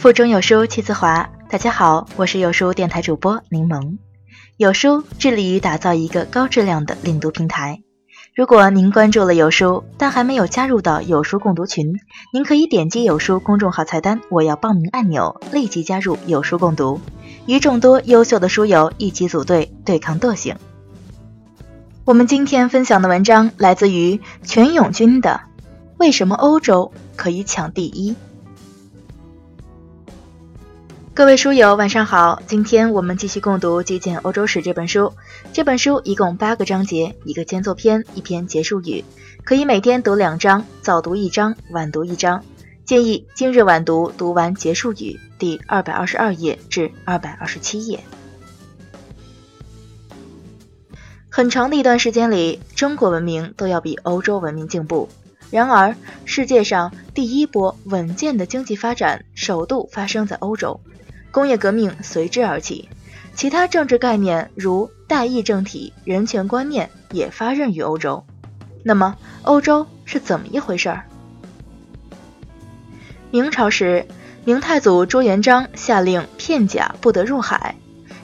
腹中有书气自华。大家好，我是有书电台主播柠檬。有书致力于打造一个高质量的领读平台。如果您关注了有书，但还没有加入到有书共读群，您可以点击有书公众号菜单“我要报名”按钮，立即加入有书共读，与众多优秀的书友一起组队对抗惰性。我们今天分享的文章来自于全永军的《为什么欧洲可以抢第一》。各位书友，晚上好！今天我们继续共读《极简欧洲史》这本书。这本书一共八个章节，一个间奏篇，一篇结束语，可以每天读两章，早读一章，晚读一章。建议今日晚读读完结束语，第二百二十二页至二百二十七页。很长的一段时间里，中国文明都要比欧洲文明进步。然而，世界上第一波稳健的经济发展首度发生在欧洲。工业革命随之而起，其他政治概念如代议政体、人权观念也发轫于欧洲。那么，欧洲是怎么一回事儿？明朝时，明太祖朱元璋下令片甲不得入海，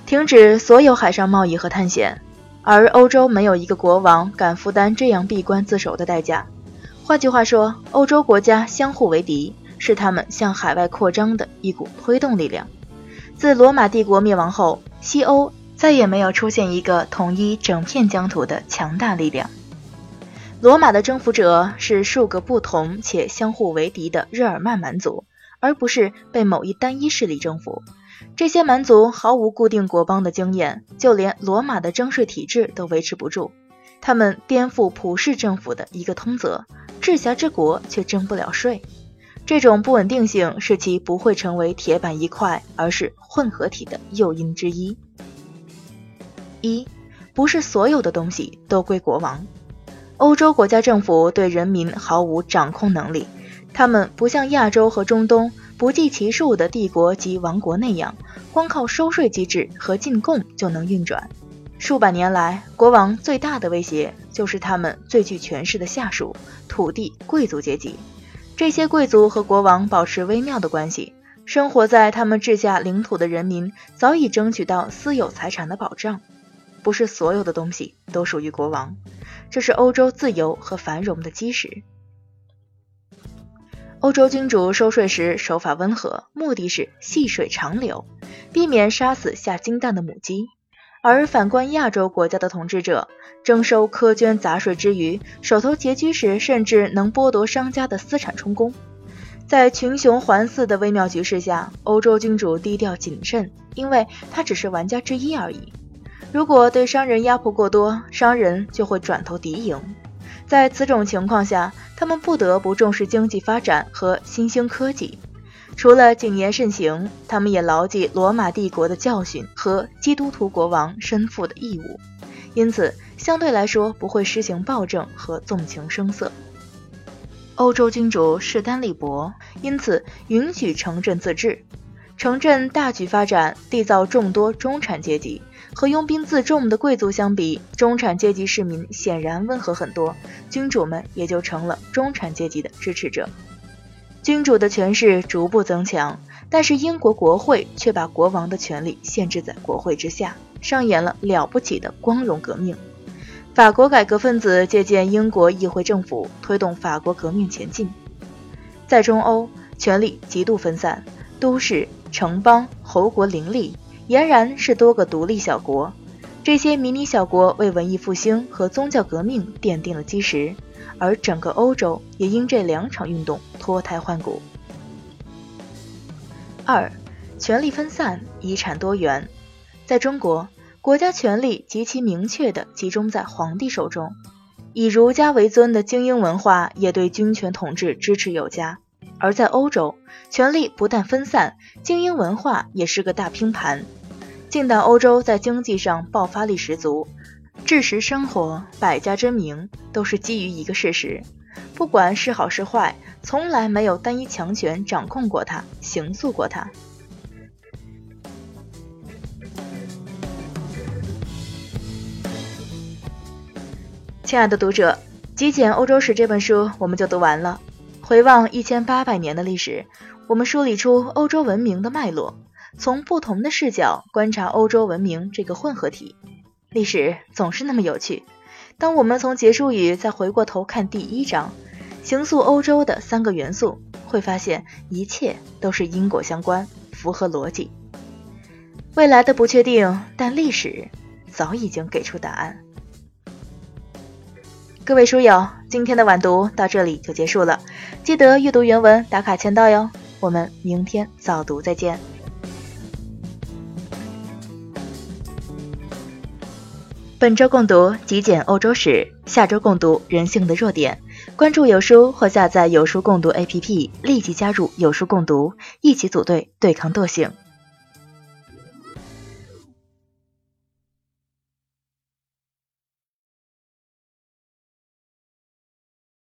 停止所有海上贸易和探险，而欧洲没有一个国王敢负担这样闭关自守的代价。换句话说，欧洲国家相互为敌，是他们向海外扩张的一股推动力量。自罗马帝国灭亡后，西欧再也没有出现一个统一整片疆土的强大力量。罗马的征服者是数个不同且相互为敌的日耳曼蛮族，而不是被某一单一势力征服。这些蛮族毫无固定国邦的经验，就连罗马的征税体制都维持不住。他们颠覆普世政府的一个通则：治辖之国却征不了税。这种不稳定性是其不会成为铁板一块，而是混合体的诱因之一。一，不是所有的东西都归国王。欧洲国家政府对人民毫无掌控能力，他们不像亚洲和中东不计其数的帝国及王国那样，光靠收税机制和进贡就能运转。数百年来，国王最大的威胁就是他们最具权势的下属——土地贵族阶级。这些贵族和国王保持微妙的关系，生活在他们治下领土的人民早已争取到私有财产的保障。不是所有的东西都属于国王，这是欧洲自由和繁荣的基石。欧洲君主收税时手法温和，目的是细水长流，避免杀死下金蛋的母鸡。而反观亚洲国家的统治者，征收苛捐杂税之余，手头拮据时，甚至能剥夺商家的私产充公。在群雄环伺的微妙局势下，欧洲君主低调谨慎，因为他只是玩家之一而已。如果对商人压迫过多，商人就会转投敌营。在此种情况下，他们不得不重视经济发展和新兴科技。除了谨言慎行，他们也牢记罗马帝国的教训和基督徒国王身负的义务，因此相对来说不会施行暴政和纵情声色。欧洲君主势单力薄，因此允许城镇自治，城镇大举发展，缔造众多中产阶级。和拥兵自重的贵族相比，中产阶级市民显然温和很多，君主们也就成了中产阶级的支持者。君主的权势逐步增强，但是英国国会却把国王的权力限制在国会之下，上演了了不起的光荣革命。法国改革分子借鉴英国议会政府，推动法国革命前进。在中欧，权力极度分散，都市、城邦、侯国林立，俨然是多个独立小国。这些迷你小国为文艺复兴和宗教革命奠定了基石。而整个欧洲也因这两场运动脱胎换骨。二，权力分散，遗产多元。在中国，国家权力极其明确地集中在皇帝手中，以儒家为尊的精英文化也对君权统治支持有加。而在欧洲，权力不但分散，精英文化也是个大拼盘。近代欧洲在经济上爆发力十足。治时生活，百家争鸣，都是基于一个事实：不管是好是坏，从来没有单一强权掌控过它，形塑过它。亲爱的读者，《极简欧洲史》这本书我们就读完了。回望一千八百年的历史，我们梳理出欧洲文明的脉络，从不同的视角观察欧洲文明这个混合体。历史总是那么有趣。当我们从结束语再回过头看第一章，行塑欧洲的三个元素，会发现一切都是因果相关，符合逻辑。未来的不确定，但历史早已经给出答案。各位书友，今天的晚读到这里就结束了，记得阅读原文打卡签到哟。我们明天早读再见。本周共读极简欧洲史，下周共读人性的弱点。关注有书或下载有书共读 APP，立即加入有书共读，一起组队对抗惰性。